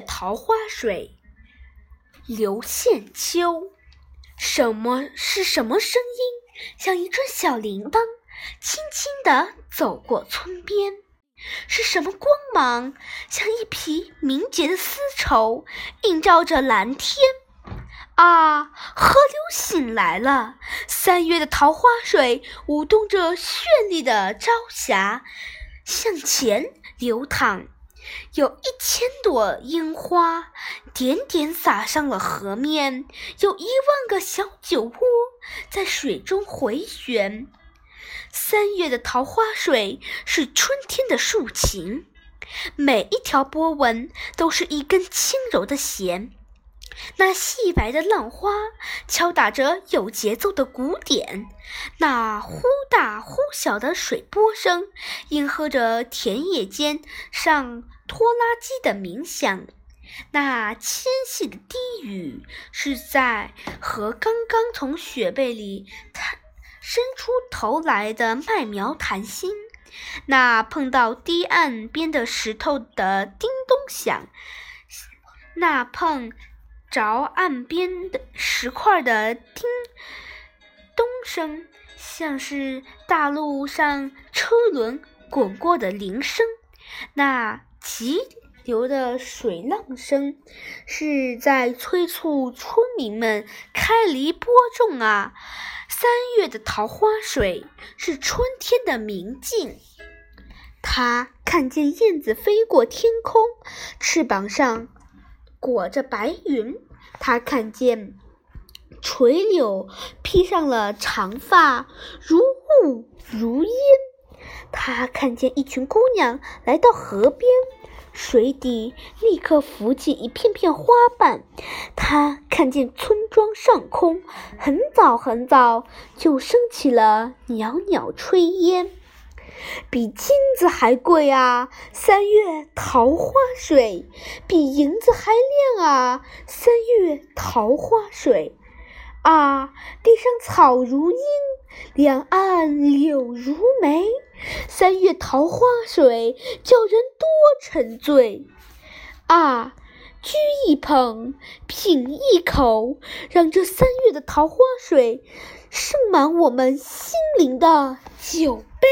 桃花水，刘献秋。什么是什么声音？像一串小铃铛，轻轻地走过村边。是什么光芒？像一匹明洁的丝绸，映照着蓝天。啊，河流醒来了，三月的桃花水舞动着绚丽的朝霞，向前流淌。有一千朵樱花，点点洒上了河面；有一万个小酒窝在水中回旋。三月的桃花水是春天的竖琴，每一条波纹都是一根轻柔的弦。那细白的浪花敲打着有节奏的鼓点，那忽大忽小的水波声应和着田野间上拖拉机的鸣响，那纤细的低语是在和刚刚从雪被里探伸出头来的麦苗谈心，那碰到堤岸边的石头的叮咚响，那碰。着岸边的石块的叮咚声，像是大路上车轮滚过的铃声；那急流的水浪声，是在催促村民们开犁播种啊！三月的桃花水是春天的明镜，他看见燕子飞过天空，翅膀上。裹着白云，他看见垂柳披上了长发，如雾如烟。他看见一群姑娘来到河边，水底立刻浮起一片片花瓣。他看见村庄上空，很早很早就升起了袅袅炊烟。比金子还贵啊！三月桃花水比银子还亮啊！三月桃花水啊，地上草如茵，两岸柳如眉。三月桃花水叫人多沉醉啊！掬一捧，品一口，让这三月的桃花水盛满我们心灵的酒杯。